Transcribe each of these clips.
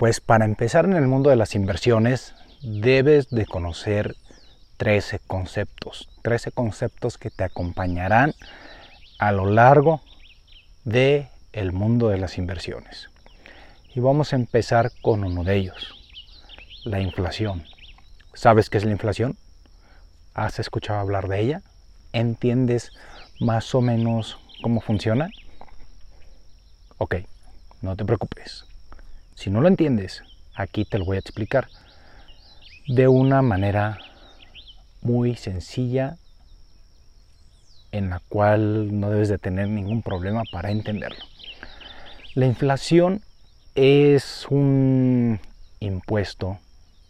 Pues para empezar en el mundo de las inversiones debes de conocer 13 conceptos, 13 conceptos que te acompañarán a lo largo de el mundo de las inversiones. Y vamos a empezar con uno de ellos, la inflación. ¿Sabes qué es la inflación? ¿Has escuchado hablar de ella? ¿Entiendes más o menos cómo funciona? Ok, no te preocupes. Si no lo entiendes, aquí te lo voy a explicar de una manera muy sencilla en la cual no debes de tener ningún problema para entenderlo. La inflación es un impuesto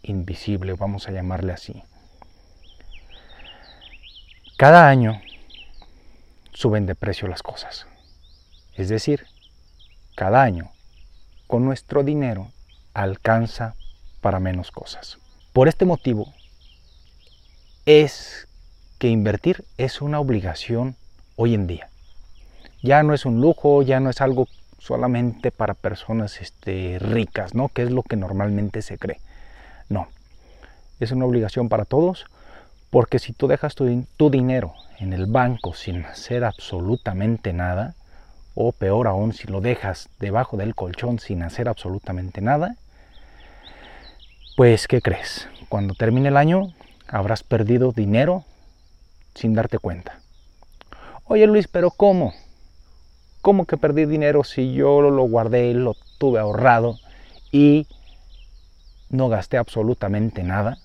invisible, vamos a llamarle así. Cada año suben de precio las cosas. Es decir, cada año con nuestro dinero alcanza para menos cosas. Por este motivo es que invertir es una obligación hoy en día. Ya no es un lujo, ya no es algo solamente para personas este, ricas, ¿no? Que es lo que normalmente se cree. No, es una obligación para todos, porque si tú dejas tu, tu dinero en el banco sin hacer absolutamente nada, o peor aún, si lo dejas debajo del colchón sin hacer absolutamente nada, pues ¿qué crees? Cuando termine el año habrás perdido dinero sin darte cuenta. Oye Luis, pero ¿cómo? ¿Cómo que perdí dinero si yo lo guardé, lo tuve ahorrado y no gasté absolutamente nada?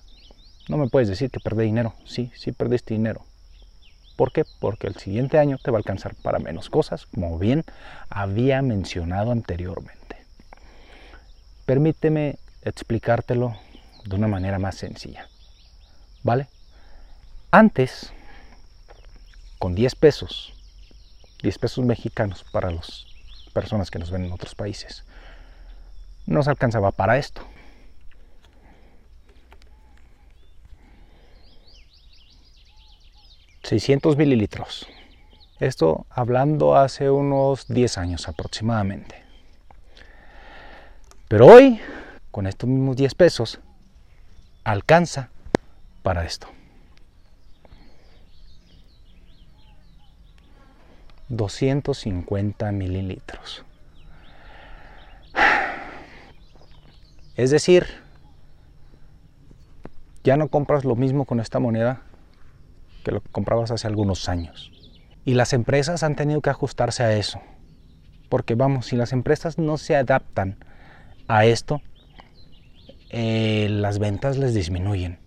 No me puedes decir que perdí dinero. Sí, sí perdiste dinero. ¿Por qué? Porque el siguiente año te va a alcanzar para menos cosas, como bien había mencionado anteriormente. Permíteme explicártelo de una manera más sencilla. ¿Vale? Antes, con 10 pesos, 10 pesos mexicanos para las personas que nos ven en otros países, nos alcanzaba para esto. ...600 mililitros... Esto hablando hace unos 10 años aproximadamente. Pero hoy, con estos mismos 10 pesos, alcanza para esto. 250 mililitros. Es decir, ya no compras lo mismo con esta moneda que lo comprabas hace algunos años. Y las empresas han tenido que ajustarse a eso. Porque vamos, si las empresas no se adaptan a esto, eh, las ventas les disminuyen.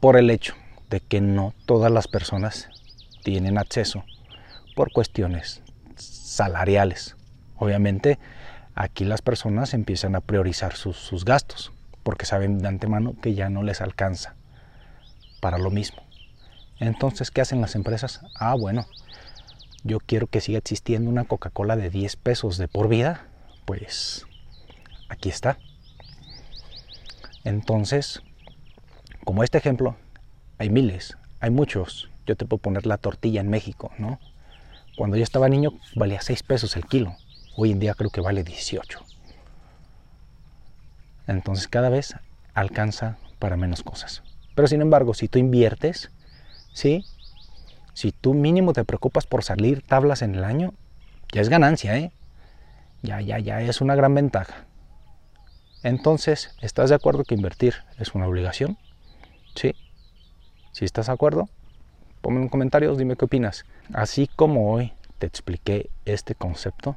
Por el hecho de que no todas las personas tienen acceso por cuestiones salariales. Obviamente aquí las personas empiezan a priorizar sus, gastos porque saben de antemano que ya no les alcanza para lo mismo. Entonces, ¿qué hacen las empresas? Ah, bueno, yo quiero que siga existiendo una Coca-Cola de 10 pesos de por vida. Pues aquí está. Entonces, como este ejemplo, hay miles, hay muchos. Yo te puedo poner la tortilla en México, ¿no? Cuando yo estaba niño valía 6 pesos el kilo. Hoy en día creo que vale 18. Entonces cada vez alcanza para menos cosas. Pero sin embargo, si tú inviertes, ¿sí? Si tú mínimo te preocupas por salir tablas en el año, ya es ganancia, ¿eh? Ya, ya, ya es una gran ventaja. Entonces, ¿estás de acuerdo que invertir es una obligación? ¿Sí? Si estás de acuerdo, ponme en comentarios, dime qué opinas. Así como hoy te expliqué este concepto,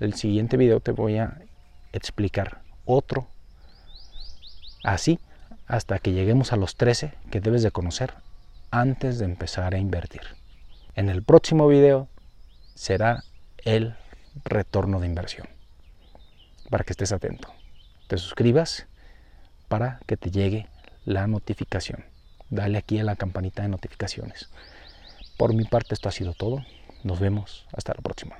el siguiente video te voy a explicar otro así hasta que lleguemos a los 13 que debes de conocer antes de empezar a invertir. En el próximo video será el retorno de inversión para que estés atento. Te suscribas para que te llegue la notificación. Dale aquí a la campanita de notificaciones. Por mi parte esto ha sido todo. Nos vemos hasta la próxima.